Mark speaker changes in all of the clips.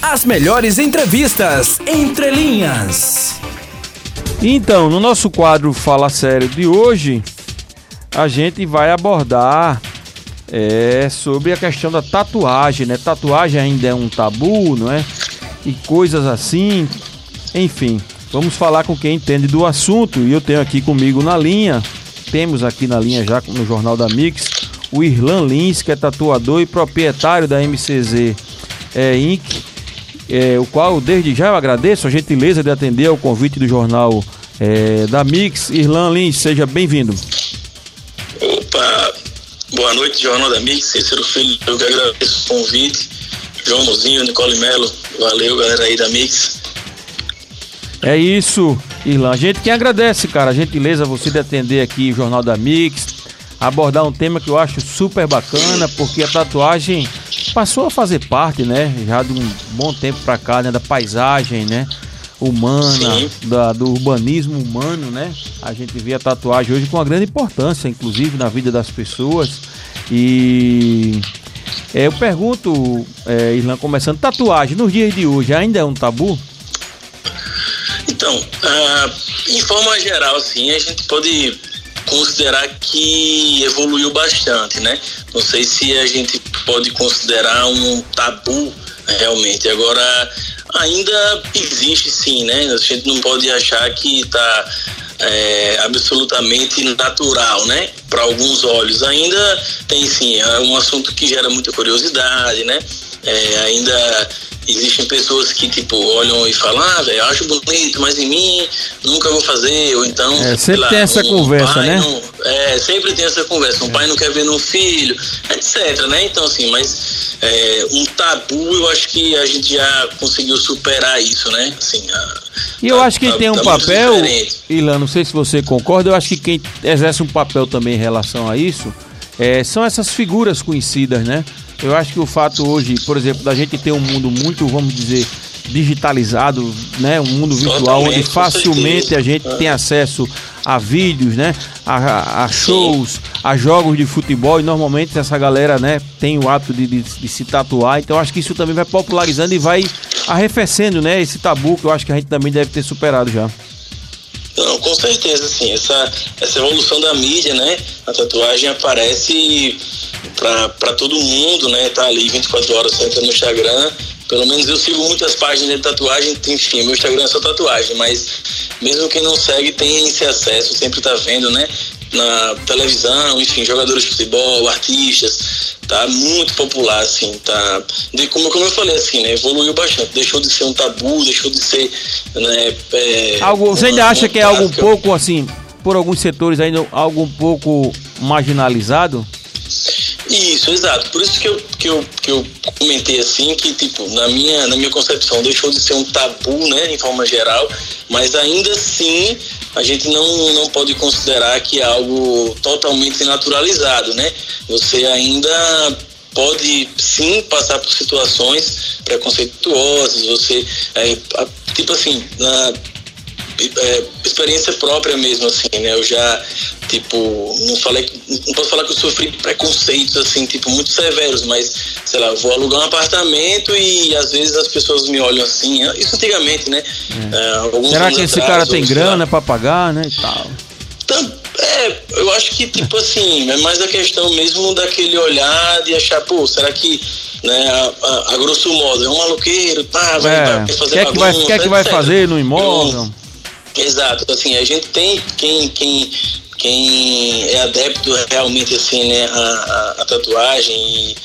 Speaker 1: As melhores entrevistas entre linhas.
Speaker 2: Então, no nosso quadro Fala Sério de hoje, a gente vai abordar é, sobre a questão da tatuagem, né? Tatuagem ainda é um tabu, não é? E coisas assim. Enfim, vamos falar com quem entende do assunto. E eu tenho aqui comigo na linha, temos aqui na linha já no Jornal da Mix, o Irlan Lins, que é tatuador e proprietário da MCZ é, Inc é, o qual desde já eu agradeço a gentileza de atender ao convite do jornal é, da Mix. Irlan Lins, seja bem-vindo.
Speaker 3: Opa, boa noite, Jornal da Mix, Cícero Filho, eu que agradeço o convite. João Mozinho, Nicole Melo, valeu galera aí da Mix.
Speaker 2: É isso, Irlan. A gente que agradece, cara, a gentileza você de atender aqui o Jornal da Mix, abordar um tema que eu acho super bacana, porque a tatuagem passou a fazer parte, né, já de um bom tempo para cá, né, da paisagem, né, humana, da, do urbanismo humano, né? A gente vê a tatuagem hoje com uma grande importância, inclusive na vida das pessoas. E é, eu pergunto, é, Irlan, começando, tatuagem nos dias de hoje ainda é um tabu?
Speaker 3: Então, uh, em forma geral, assim, a gente pode considerar que evoluiu bastante, né? Não sei se a gente pode considerar um tabu realmente. Agora, ainda existe sim, né? A gente não pode achar que está é, absolutamente natural, né? Para alguns olhos. Ainda tem sim, é um assunto que gera muita curiosidade, né? É, ainda existem pessoas que, tipo, olham e falam, ah, velho, acho bonito, mas em mim nunca vou fazer, ou então.
Speaker 2: É, sempre lá, tem essa um conversa, né?
Speaker 3: Não, é, sempre tem essa conversa. Um é. pai não quer ver no filho, etc, né? Então, assim, mas é, um tabu, eu acho que a gente já conseguiu superar isso, né? Assim, a,
Speaker 2: e eu tá, acho que tá, tem um tá papel, Ilan, não sei se você concorda, eu acho que quem exerce um papel também em relação a isso é, são essas figuras conhecidas, né? Eu acho que o fato hoje, por exemplo, da gente ter um mundo muito, vamos dizer, digitalizado, né, um mundo virtual onde facilmente a gente tem acesso a vídeos, né, a, a shows, a jogos de futebol. E normalmente essa galera, né, tem o hábito de, de, de, se tatuar. Então acho que isso também vai popularizando e vai arrefecendo, né, esse tabu que eu acho que a gente também deve ter superado já.
Speaker 3: Não, com certeza, sim. Essa, essa evolução da mídia, né? A tatuagem aparece para todo mundo, né? Tá ali 24 horas, você entra no Instagram. Pelo menos eu sigo muitas páginas de tatuagem, enfim, meu Instagram é só tatuagem, mas mesmo quem não segue tem esse acesso, sempre tá vendo, né? Na televisão, enfim, jogadores de futebol, artistas, tá muito popular, assim, tá. De, como, como eu falei, assim, né? Evoluiu bastante, deixou de ser um tabu, deixou de ser, né? É,
Speaker 2: algo, você ainda acha que é algo um pouco, assim, por alguns setores ainda algo um pouco marginalizado?
Speaker 3: Isso, exato. Por isso que eu, que eu, que eu comentei assim, que tipo, na minha, na minha concepção deixou de ser um tabu, né, em forma geral, mas ainda assim a gente não, não pode considerar que é algo totalmente naturalizado, né? Você ainda pode sim passar por situações preconceituosas, você, é, tipo assim, na é, experiência própria mesmo, assim, né? Eu já, tipo, não falei, não posso falar que eu sofri preconceitos, assim, tipo, muito severos, mas, sei lá, eu vou alugar um apartamento e às vezes as pessoas me olham assim, isso antigamente, né?
Speaker 2: É. É, Será que esse atrás, cara tem grana para pagar, né, e tal?
Speaker 3: É, eu acho que, tipo assim, é mais a questão mesmo daquele olhar de achar, pô, será que né, a, a, a grosso modo, é um maloqueiro, tá, vai,
Speaker 2: é. vai fazer que bagunça, que, vai, que, que vai fazer no imóvel?
Speaker 3: Exato, assim, a gente tem quem, quem, quem é adepto realmente assim, né, a, a, a tatuagem e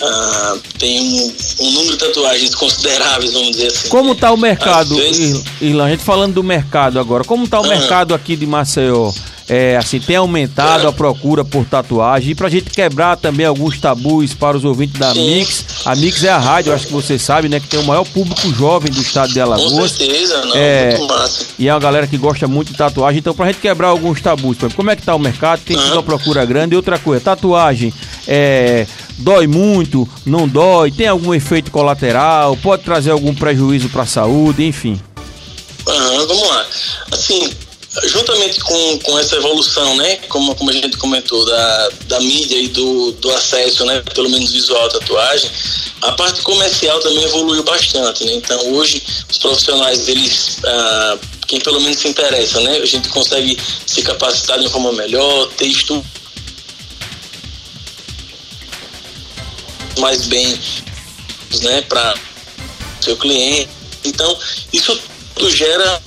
Speaker 3: a, tem um, um, número de tatuagens consideráveis, vamos dizer assim.
Speaker 2: Como está o mercado, vezes... Irlan? A gente falando do mercado agora, como está o ah. mercado aqui de Maceió? É, assim, tem aumentado a procura por tatuagem. E pra gente quebrar também alguns tabus para os ouvintes da Sim. Mix. A Mix é a rádio, acho que você sabe, né? Que tem o maior público jovem do estado de Alagoas. Com
Speaker 3: certeza, não, é, muito massa.
Speaker 2: E é uma galera que gosta muito de tatuagem. Então, pra gente quebrar alguns tabus, como é que tá o mercado? Tem uma procura grande. E outra coisa, tatuagem é, dói muito, não dói, tem algum efeito colateral, pode trazer algum prejuízo para a saúde, enfim.
Speaker 3: vamos lá. Assim, juntamente com, com essa evolução, né, como, como a gente comentou, da, da mídia e do, do acesso, né, pelo menos visual à tatuagem, a parte comercial também evoluiu bastante, né? Então hoje os profissionais, eles, ah, quem pelo menos se interessa, né, a gente consegue se capacitar de uma forma melhor, ter estudo mais bem, né, para seu cliente. Então isso gera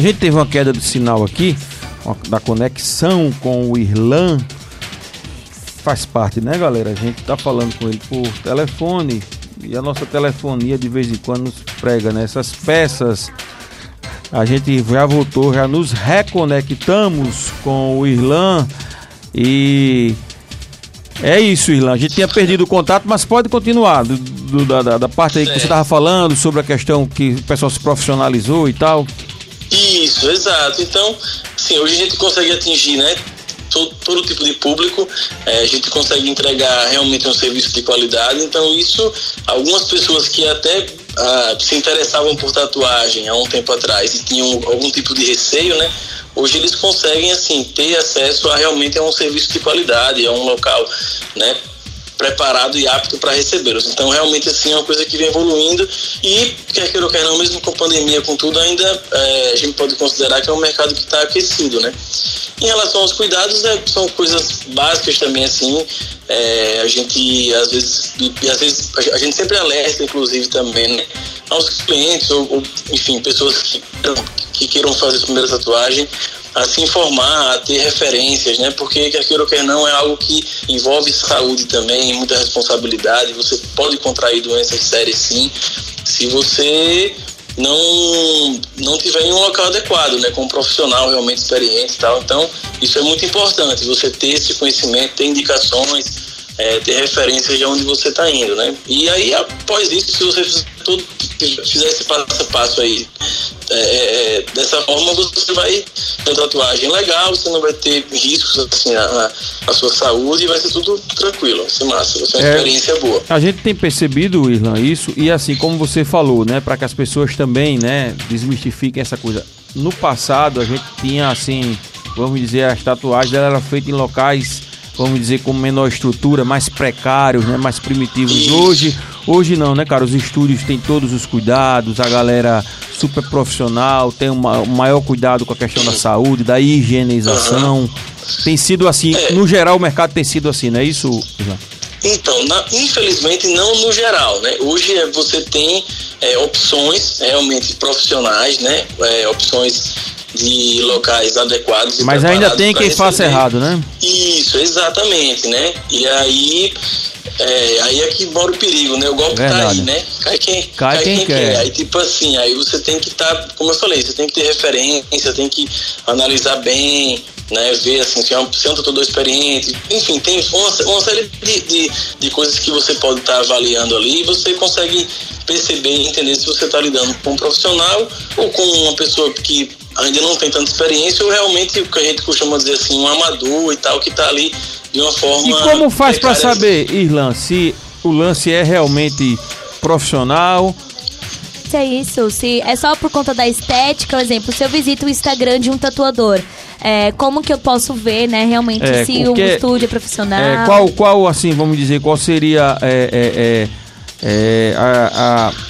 Speaker 2: A gente teve uma queda de sinal aqui, da conexão com o Irlan. Faz parte, né, galera? A gente tá falando com ele por telefone e a nossa telefonia de vez em quando nos prega nessas né? peças. A gente já voltou, já nos reconectamos com o Irlan e é isso, Irlan. A gente tinha perdido o contato, mas pode continuar do, do, da, da, parte aí que você estava falando sobre a questão que o pessoal se profissionalizou e tal.
Speaker 3: Isso, exato. Então, sim, hoje a gente consegue atingir, né? Todo, todo tipo de público, é, a gente consegue entregar realmente um serviço de qualidade. Então, isso, algumas pessoas que até ah, se interessavam por tatuagem há um tempo atrás e tinham algum tipo de receio, né? Hoje eles conseguem assim ter acesso a realmente a um serviço de qualidade, a um local, né? Preparado e apto para recebê-los. Então, realmente, assim, é uma coisa que vem evoluindo e, quer queira ou quer não, mesmo com pandemia, com tudo, ainda é, a gente pode considerar que é um mercado que está aquecido, né? Em relação aos cuidados, é, são coisas básicas também, assim, é, a gente, às vezes, às vezes, a gente sempre alerta, inclusive, também, né, aos clientes ou, ou enfim, pessoas que, que queiram fazer sua primeira tatuagem, a se informar, a ter referências, né? Porque ou quer não é algo que envolve saúde também, muita responsabilidade. Você pode contrair doenças sérias sim, se você não não tiver em um local adequado, né? Com um profissional realmente experiente e tal. Então, isso é muito importante. Você ter esse conhecimento, ter indicações, é, ter referências de onde você está indo, né? E aí, após isso, se você fizer, tudo, fizer esse passo a passo aí é, é, é, dessa forma você vai ter tatuagem legal, você não vai ter riscos assim, a, a sua saúde e vai ser tudo tranquilo, vai ser massa, vai ser uma é, experiência boa.
Speaker 2: A gente tem percebido, Irlan, isso, e assim como você falou, né, para que as pessoas também, né, desmistifiquem essa coisa. No passado a gente tinha assim, vamos dizer, as tatuagens eram feitas em locais vamos dizer, com menor estrutura, mais precários, né, mais primitivos. Hoje, hoje não, né, cara? Os estúdios têm todos os cuidados, a galera super profissional, tem um maior cuidado com a questão da saúde, da higienização. Uhum. Tem sido assim, é. no geral o mercado tem sido assim, não é isso, Ivan?
Speaker 3: Então, na, infelizmente não no geral, né? Hoje é, você tem é, opções realmente profissionais, né? É, opções de locais adequados.
Speaker 2: Mas ainda tem quem faça errado, né?
Speaker 3: Isso, exatamente, né? E aí, é, aí é que mora o perigo, né? O golpe Verdade. tá aí, né? Cai quem,
Speaker 2: cai, cai quem, quem, quer.
Speaker 3: Aí, tipo assim, aí você tem que estar, tá, como eu falei, você tem que ter referência, tem que analisar bem, né? Ver assim, se é um, se é um tatuador experiente. Enfim, tem uma, uma série de, de, de, coisas que você pode estar tá avaliando ali e você consegue perceber e entender se você está lidando com um profissional ou com uma pessoa que ainda não tem tanta experiência ou realmente o que a gente costuma dizer assim, um amador e tal, que está ali de uma forma.
Speaker 2: E como faz para saber, Irlan, se o lance é realmente profissional?
Speaker 4: Se é isso, se é só por conta da estética, por exemplo, se eu visito o Instagram de um tatuador, é, como que eu posso ver, né, realmente é, se o, o estúdio é profissional?
Speaker 2: É, qual, qual, assim, vamos dizer, qual seria é, é, é a, a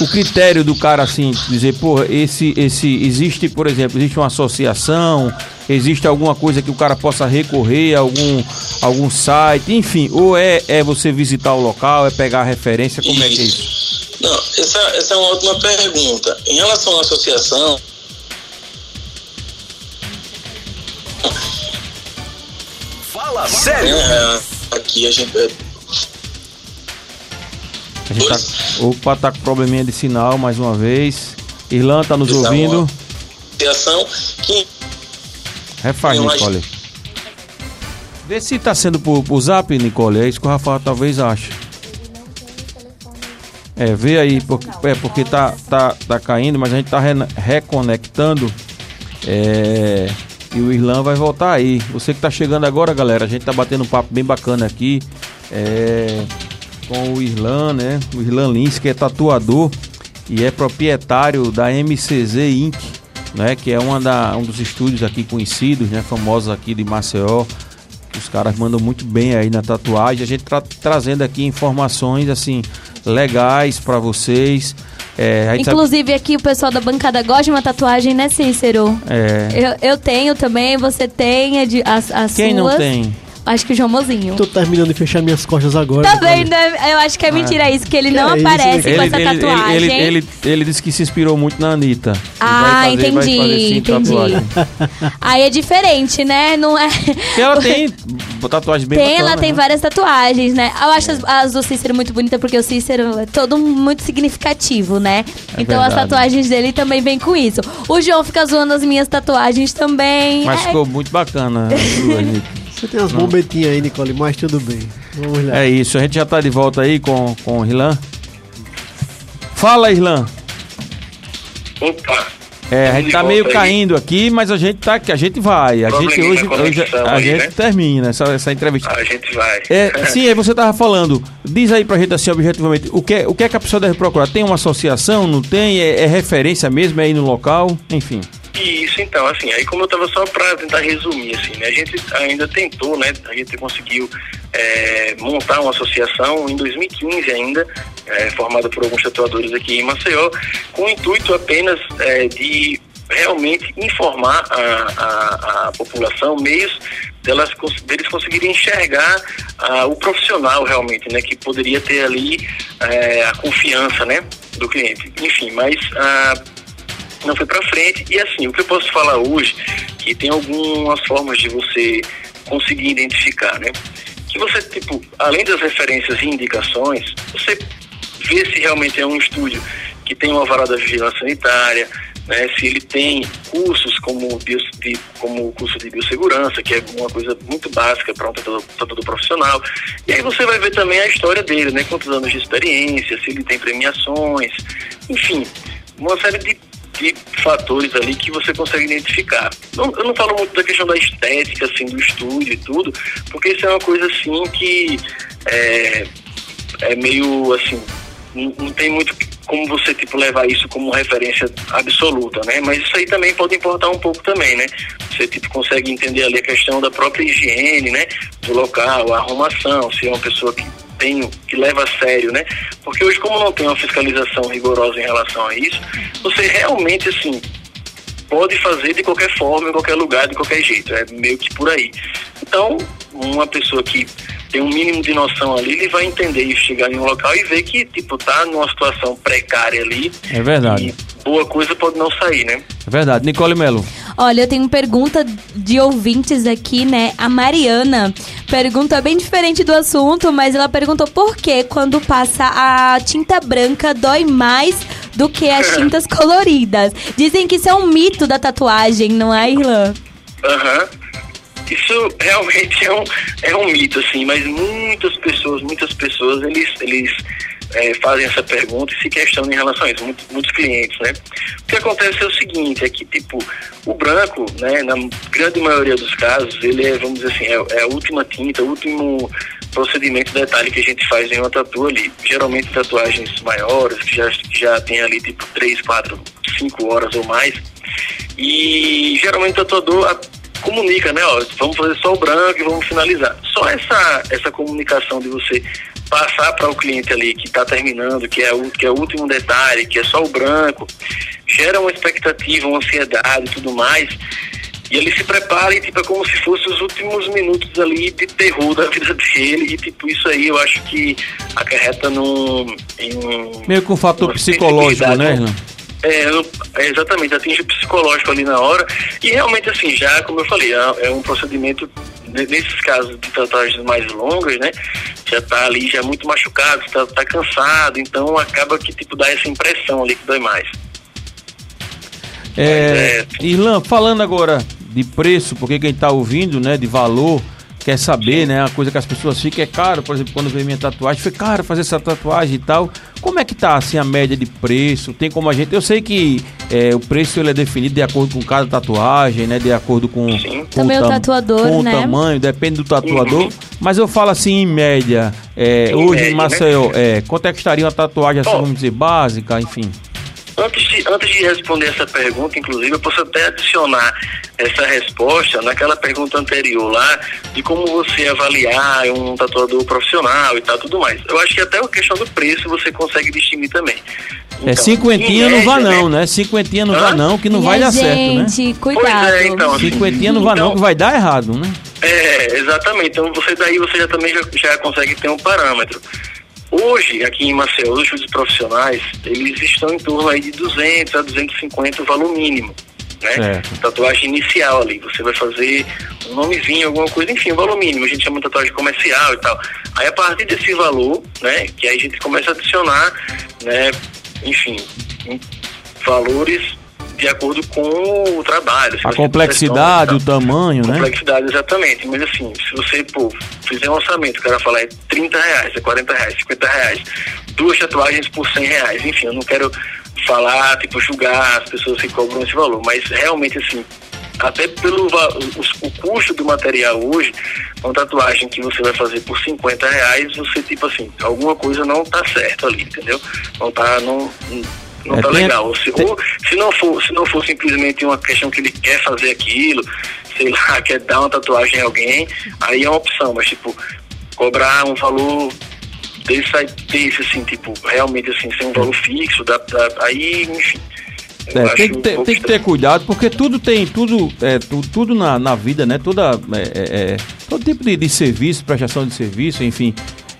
Speaker 2: o critério do cara assim dizer, pô, esse esse existe, por exemplo, existe uma associação, existe alguma coisa que o cara possa recorrer, algum algum site, enfim, ou é é você visitar o local, é pegar a referência, como isso. é que é isso?
Speaker 3: Não, essa, essa é uma ótima pergunta. Em relação à associação,
Speaker 1: Fala sério. É,
Speaker 3: aqui a gente é,
Speaker 2: a gente tá, opa, tá com probleminha de sinal mais uma vez. Irlan tá nos Essa ouvindo.
Speaker 3: Que.
Speaker 2: Refaz, Nicole. Vê se tá sendo por, por zap, Nicole. É isso que o Rafael talvez ache. É, vê aí, porque, é, porque tá, tá, tá caindo, mas a gente tá re, reconectando. É, e o Irlan vai voltar aí. Você que tá chegando agora, galera, a gente tá batendo um papo bem bacana aqui. É, com o Irlan, né? O Irlan Lins, que é tatuador e é proprietário da MCZ Inc., né? Que é uma da, um dos estúdios aqui conhecidos, né? Famosos aqui de Maceió. Os caras mandam muito bem aí na tatuagem. A gente tra trazendo aqui informações assim legais para vocês.
Speaker 4: É, Inclusive sabe... aqui o pessoal da bancada gosta de uma tatuagem, né, Cícero? É. Eu, eu tenho também, você tem a, de, as, as
Speaker 2: Quem suas. não tem?
Speaker 4: Acho que o João Mozinho.
Speaker 5: Tô terminando de fechar minhas costas agora.
Speaker 4: Também, né? Eu acho que é mentira ah. isso, que ele que não é aparece com essa ele, tatuagem.
Speaker 2: Ele, ele, ele, ele, disse que se inspirou muito na Anitta.
Speaker 4: Ah, fazer, entendi, entendi. Aí é diferente, né? Não é...
Speaker 2: Porque ela tem tatuagem bem
Speaker 4: Tem,
Speaker 2: bacana,
Speaker 4: ela tem né? várias tatuagens, né? Eu acho as, as, do Cícero muito bonita porque o Cícero é todo muito significativo, né? É então verdade. as tatuagens dele também vem com isso. O João fica zoando as minhas tatuagens também.
Speaker 2: Mas é... ficou muito bacana.
Speaker 5: Você tem umas bombetinhas aí, Nicole, mas tudo bem.
Speaker 2: Vamos lá. É isso, a gente já tá de volta aí com, com o Irlan. Fala, Irlan.
Speaker 6: Opa.
Speaker 2: É, a gente tá meio aí. caindo aqui, mas a gente tá aqui, a gente vai. A gente hoje, hoje a aí, gente né? termina essa, essa entrevista.
Speaker 6: A gente vai.
Speaker 2: É, sim, aí você tava falando. Diz aí pra gente assim, objetivamente, o que, o que é que a pessoa deve procurar? Tem uma associação, não tem? É, é referência mesmo, é aí no local? Enfim.
Speaker 6: Isso, então, assim, aí como eu estava só para tentar resumir, assim, né, a gente ainda tentou, né, a gente conseguiu é, montar uma associação em 2015 ainda, é, formada por alguns tatuadores aqui em Maceió, com o intuito apenas é, de realmente informar a, a, a população meios delas, deles conseguirem enxergar o profissional realmente, né, que poderia ter ali uh, a confiança, né, do cliente. Enfim, mas uh, não foi para frente. E assim, o que eu posso falar hoje, que tem algumas formas de você conseguir identificar, né? Que você, tipo, além das referências e indicações, você vê se realmente é um estúdio que tem uma varada de vigilância sanitária, né, se ele tem cursos como, de, como o curso de biossegurança, que é uma coisa muito básica para um tratador, profissional. E aí você vai ver também a história dele, né, quantos anos de experiência, se ele tem premiações, enfim, uma série de de fatores ali que você consegue identificar. Não, eu não falo muito da questão da estética, assim, do estúdio e tudo, porque isso é uma coisa, assim, que é, é meio, assim, não, não tem muito como você, tipo, levar isso como referência absoluta, né? Mas isso aí também pode importar um pouco também, né? Você, tipo, consegue entender ali a questão da própria higiene, né? Do local, a arrumação, se é uma pessoa que tem, que leva a sério, né? Porque hoje, como não tem uma fiscalização rigorosa em relação a isso, você realmente, assim, pode fazer de qualquer forma, em qualquer lugar, de qualquer jeito. É meio que por aí. Então, uma pessoa que tem um mínimo de noção ali, ele vai entender e chegar em um local e ver que, tipo, tá numa situação precária ali.
Speaker 2: É verdade.
Speaker 6: boa coisa pode não sair, né?
Speaker 2: É verdade. Nicole Melo.
Speaker 4: Olha, eu tenho pergunta de ouvintes aqui, né? A Mariana pergunta bem diferente do assunto, mas ela perguntou por que quando passa a tinta branca dói mais do que as tintas coloridas. Dizem que isso é um mito da tatuagem, não é, Irlan?
Speaker 6: Aham. Uhum. Isso realmente é um, é um mito, assim, mas muitas pessoas, muitas pessoas, eles, eles é, fazem essa pergunta e se questionam em relação a isso, muitos, muitos clientes, né? O que acontece é o seguinte, é que, tipo, o branco, né, na grande maioria dos casos, ele é, vamos dizer assim, é, é a última tinta, o último procedimento detalhe que a gente faz em uma tatu ali. Geralmente tatuagens maiores, que já, já tem ali, tipo, 3, 4, 5 horas ou mais. E geralmente o tatuador comunica, né? Ó, vamos fazer só o branco e vamos finalizar. Só essa, essa comunicação de você passar para o cliente ali que está terminando, que é, o, que é o último detalhe, que é só o branco, gera uma expectativa, uma ansiedade e tudo mais. E ele se prepara e tipo, é como se fossem os últimos minutos ali de terror da vida dele. E tipo, isso aí eu acho que acarreta num. Em
Speaker 2: Meio com um fator psicológico, né, Renan?
Speaker 6: É, é, exatamente, atinge o psicológico ali na hora. E realmente, assim, já, como eu falei, é, é um procedimento, nesses casos de tatuagens mais longas, né? Já tá ali, já muito machucado, tá, tá cansado, então acaba que, tipo, dá essa impressão ali que dói mais.
Speaker 2: É, é... Irlan, falando agora de preço, porque quem tá ouvindo, né, de valor, quer saber, né? A coisa que as pessoas ficam é caro, por exemplo, quando veio minha tatuagem, foi caro fazer essa tatuagem e tal. Como é que tá assim a média de preço? Tem como a gente. Eu sei que é, o preço ele é definido de acordo com cada tatuagem, né? De acordo com, com
Speaker 4: Também o, tam... tatuador,
Speaker 2: com
Speaker 4: né?
Speaker 2: o tamanho, depende do tatuador. Uhum. Mas eu falo assim, em média, é,
Speaker 6: Em
Speaker 2: hoje
Speaker 6: média,
Speaker 2: em
Speaker 6: né?
Speaker 2: Maceió, é, quanto é que estaria uma tatuagem assim,
Speaker 6: Ó.
Speaker 2: vamos dizer, básica, enfim?
Speaker 6: Antes de, antes de responder essa pergunta, inclusive, eu posso até adicionar essa resposta naquela pergunta anterior lá, de como você avaliar um tatuador profissional e tal, tudo mais. Eu acho que até a questão do preço você consegue distinguir também.
Speaker 2: É,
Speaker 6: Então,
Speaker 2: cinquentinha
Speaker 6: em
Speaker 2: não vá não,
Speaker 6: né?
Speaker 2: né? Cinquentinha não vá
Speaker 6: Hã?
Speaker 2: não, que não
Speaker 4: Minha
Speaker 2: vai dar certo, né?
Speaker 4: gente, cuidado.
Speaker 6: Pois é, então, assim,
Speaker 2: Cinquentinha não vá não,
Speaker 6: então-
Speaker 2: que vai dar errado, né?
Speaker 6: É, exatamente. Então você daí você já também já, já consegue ter um parâmetro. Hoje, aqui em Maceió, os estúdios profissionais, eles estão em torno aí de 200 a 250 o valor mínimo, né?
Speaker 2: Certo.
Speaker 6: Tatuagem inicial ali, você vai fazer um nomezinho, alguma coisa, enfim, o valor mínimo, a gente chama de tatuagem comercial e tal. Aí a partir desse valor, né, que aí a gente começa a adicionar, né, enfim, valores de acordo com o trabalho.
Speaker 2: A complexidade, o tamanho, né?
Speaker 6: Complexidade, exatamente. Mas assim, se você, pô, fizer um orçamento, o cara falar é 30 reais, é 40 reais, 50 reais, duas tatuagens por 100 reais, enfim, eu não quero falar, tipo, julgar as pessoas que cobram esse valor, mas realmente, assim, até pelo o, o custo do material hoje, uma tatuagem que você vai fazer por 50 reais, você, tipo assim, alguma coisa não tá certo ali, entendeu? Não tá, não, não
Speaker 2: É,
Speaker 6: tá legal. Ou se,
Speaker 2: tem-
Speaker 6: ou se não for, se não for simplesmente uma questão que ele quer fazer aquilo, sei lá, quer dar uma tatuagem a alguém, aí é uma opção, mas tipo, cobrar um valor desse, desse assim, tipo, realmente assim, sem um valor fixo, dá, dá- aí, enfim.
Speaker 2: É, tem, que
Speaker 6: um
Speaker 2: ter,
Speaker 6: pouco
Speaker 2: tem que ter cuidado, porque tudo tem, tudo, é, tu- tudo na, na vida, né? Toda, é, é, é, todo tipo de, de serviço, prestação de serviço, enfim,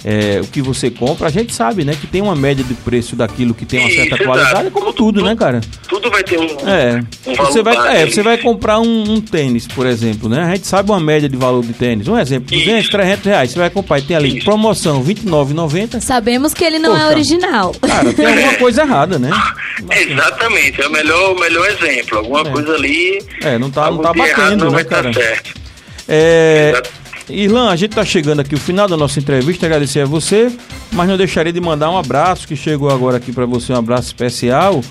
Speaker 2: é, o que você compra, a gente sabe, né? Que tem uma média de preço daquilo que tem uma certa
Speaker 6: Isso,
Speaker 2: qualidade, como tudo, né, cara?
Speaker 6: Tudo vai ter um,
Speaker 2: É,
Speaker 6: um valor
Speaker 2: você vai, é, você vai comprar um, um tênis, por exemplo, né? A gente sabe uma média de valor de tênis. Um exemplo, 200,
Speaker 6: Isso.
Speaker 2: 300 reais. Você vai comprar e tem ali
Speaker 6: Isso.
Speaker 2: promoção R$ 29,90.
Speaker 4: Sabemos que ele não é
Speaker 2: Poxa.
Speaker 4: original.
Speaker 2: Cara, tem alguma coisa errada, né?
Speaker 6: Exatamente, é o melhor, o melhor exemplo. Alguma
Speaker 2: É.
Speaker 6: coisa ali.
Speaker 2: É, não tá, não tá
Speaker 6: errado
Speaker 2: batendo,
Speaker 6: não
Speaker 2: né,
Speaker 6: vai
Speaker 2: cara?
Speaker 6: certo.
Speaker 2: É,
Speaker 6: Exato.
Speaker 2: Irlan, a gente tá chegando aqui o final da nossa entrevista, agradecer a você, mas não deixaria de mandar um abraço que chegou agora aqui pra você, um abraço especial.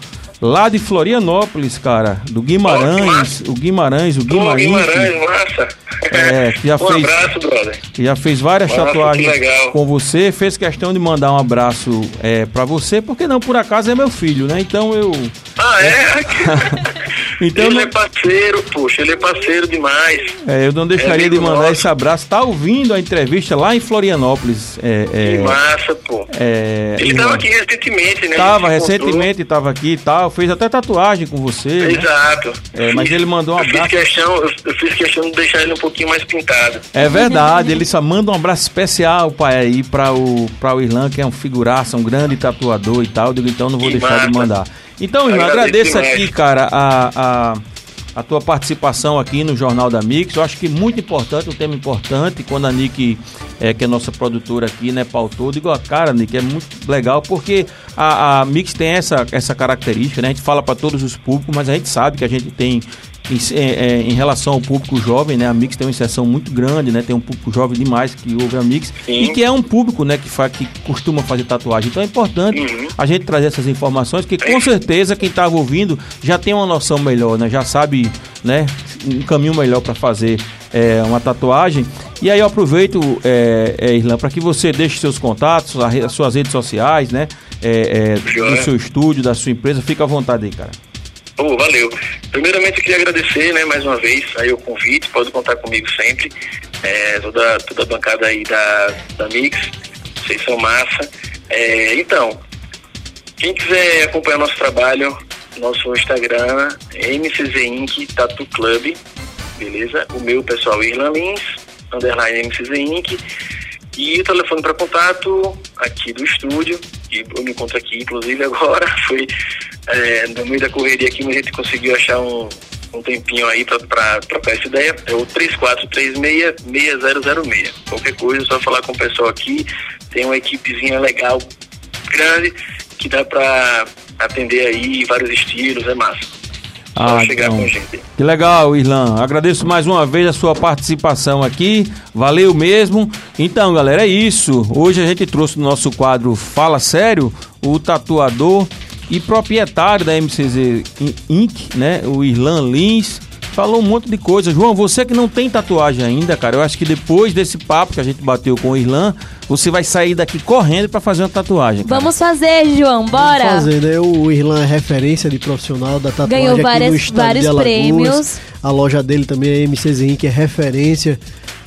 Speaker 2: Lá de Florianópolis, cara, do Guimarães, o Guimarães, o Guimarães,
Speaker 6: Guimarães, massa.
Speaker 2: É, que já
Speaker 6: um
Speaker 2: fez-
Speaker 6: abraço, brother.
Speaker 2: que já fez várias tatuagens com você, fez questão de mandar um abraço é, para você, porque não, por acaso é meu filho, né? Então eu.
Speaker 6: Ah, é?
Speaker 2: Então
Speaker 6: ele
Speaker 2: não-
Speaker 6: é parceiro, poxa, ele é parceiro demais.
Speaker 2: É, eu não deixaria
Speaker 6: É
Speaker 2: de mandar
Speaker 6: nosso.
Speaker 2: esse abraço. Tá ouvindo a entrevista lá em Florianópolis. É, é,
Speaker 6: Que massa, pô.
Speaker 2: é,
Speaker 6: Ele
Speaker 2: Irlan.
Speaker 6: tava aqui recentemente, né?
Speaker 2: Tava, recentemente tava aqui e tal, fez até tatuagem com você. né?
Speaker 6: Exato.
Speaker 2: É, mas ele mandou um
Speaker 6: eu fiz
Speaker 2: abraço.
Speaker 6: questão, eu, eu fiz questão de deixar ele um pouquinho mais pintado.
Speaker 2: É verdade, ele só manda um abraço especial, pai, aí para o, pra o Irlan, que é um figuraça, um grande tatuador e tal. Eu digo, então não vou
Speaker 6: Que
Speaker 2: deixar de
Speaker 6: massa.
Speaker 2: mandar. Então, Irlan,
Speaker 6: Agradeço
Speaker 2: agradeço aqui, cara, a, a, a tua participação aqui no Jornal da Mix. Eu acho que muito importante, um tema importante. Quando a Nick, é, que é nossa produtora aqui, né, pautou, digo, cara, Nick, é muito legal, porque a, a Mix tem essa, essa característica, né? A gente fala para todos os públicos, mas a gente sabe que a gente tem em, é, é, em relação ao público jovem, né? A Mix tem uma inserção muito grande, né? Tem um público jovem demais que ouve a Mix
Speaker 6: Sim.
Speaker 2: e que é um público, né? Que, fa, que costuma fazer tatuagem. Então é importante
Speaker 6: Uhum.
Speaker 2: a gente trazer essas informações, que com certeza quem estava ouvindo já tem uma noção melhor, né? Já sabe, né? Um caminho melhor para fazer é, uma tatuagem. E aí eu aproveito, é, é, Irlan, para que você deixe seus contatos, as suas redes sociais, né? É, é, do seu estúdio, da sua empresa. Fica à vontade aí, cara.
Speaker 6: Pô, valeu. Primeiramente eu queria agradecer, né, mais uma vez, aí o convite, pode contar comigo sempre. É, toda, toda a bancada aí da, da Mix, vocês são massa. É, então, quem quiser acompanhar nosso trabalho, nosso Instagram, MCZ Inc. Tatu Club, beleza? O meu pessoal Irlan Lins, underline MCZ Inc. E o telefone para contato aqui do estúdio, que eu me encontro aqui inclusive agora, foi é, no meio da correria aqui, mas a gente conseguiu achar um, um tempinho aí para trocar essa ideia. É o 3436-6006. Qualquer coisa, é só falar com o pessoal aqui. Tem uma equipezinha legal, grande, que dá para atender aí vários estilos, é massa.
Speaker 2: Ah, então. Que legal, Irlan. Agradeço mais uma vez a sua participação aqui. Valeu mesmo. Então, galera, é isso. Hoje a gente trouxe no nosso quadro Fala Sério o tatuador e proprietário da MCZ Inc., né? O Irlan Lins. falou um monte de coisa. João, você que não tem tatuagem ainda, cara, eu acho que depois desse papo que a gente bateu com o Irlan, você vai sair daqui correndo para fazer uma tatuagem. Cara.
Speaker 4: Vamos fazer, João, bora!
Speaker 5: Vamos fazer, né? O Irlan é referência de profissional da tatuagem
Speaker 4: Ganhou
Speaker 5: aqui
Speaker 4: várias-
Speaker 5: no estado
Speaker 4: vários
Speaker 5: de Alagoas.
Speaker 4: prêmios.
Speaker 5: A loja dele também é MC Zen, que é referência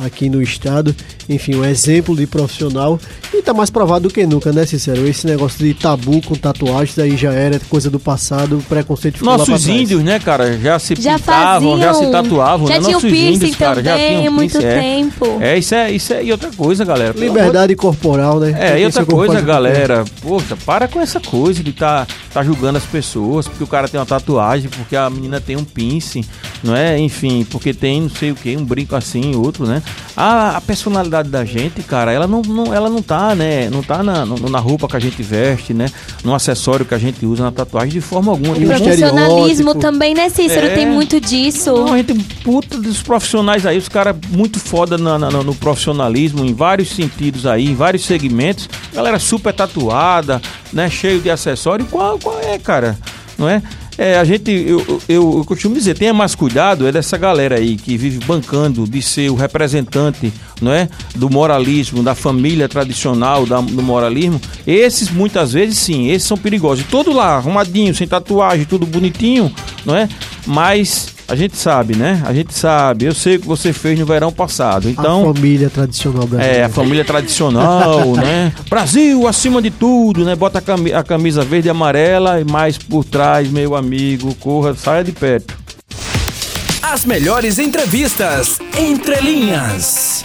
Speaker 5: aqui no estado. Enfim, um exemplo de profissional. E tá mais provado do que nunca, né, Cícero? Esse negócio de tabu com tatuagens aí já era coisa do passado, preconceito ficou lá pra
Speaker 2: Nossos
Speaker 5: trás.
Speaker 2: índios, né, cara, já se
Speaker 4: Já
Speaker 2: pintavam, já se
Speaker 4: faziam.
Speaker 2: tatuavam,
Speaker 4: Já
Speaker 2: né?
Speaker 4: tinham
Speaker 2: Nossos
Speaker 4: piercing
Speaker 2: índios, cara, já
Speaker 4: também,
Speaker 2: tinham
Speaker 4: muito
Speaker 2: piercing, é.
Speaker 4: tempo.
Speaker 2: É, isso é, isso é, e outra coisa, galera.
Speaker 5: Liberdade corporal, né?
Speaker 2: É, e outra
Speaker 5: como
Speaker 2: coisa, galera, poxa, para com essa coisa de tá, tá julgando as pessoas porque o cara tem uma tatuagem, porque a menina tem um piercing, não é? Enfim, porque tem não sei o que, um brinco assim, outro, né? A, a personalidade da gente, cara, ela não, não- ela não tá, né? Não tá na, na roupa que a gente veste, né? No acessório que a gente usa na tatuagem de forma alguma.
Speaker 5: E o
Speaker 4: Profissionalismo também, né, Cícero?
Speaker 2: É.
Speaker 4: Tem muito disso.
Speaker 2: Não, a gente puta dos profissionais aí, os caras muito foda na- na- no profissionalismo, em vários sentidos aí, em vários segmentos. Galera super tatuada, né? Cheio de acessório. Qual, qual é, cara? Não é? É, a gente, eu, eu, eu costumo dizer, tenha mais cuidado, é dessa galera aí que vive bancando de ser o representante, não é? Do moralismo, da família tradicional, da- do moralismo. Esses, muitas vezes, sim, esses são perigosos. Todo lá, arrumadinho, sem tatuagem, tudo bonitinho, não é? Mas a gente sabe, né? A gente sabe. Eu sei o que você fez no verão passado. Então.
Speaker 5: A família tradicional brasileira.
Speaker 2: É, a família tradicional, né? Brasil acima de tudo, né? Bota a cami- a camisa verde e amarela e mais por trás, meu amigo, corra, saia de perto.
Speaker 1: As melhores entrevistas entre linhas.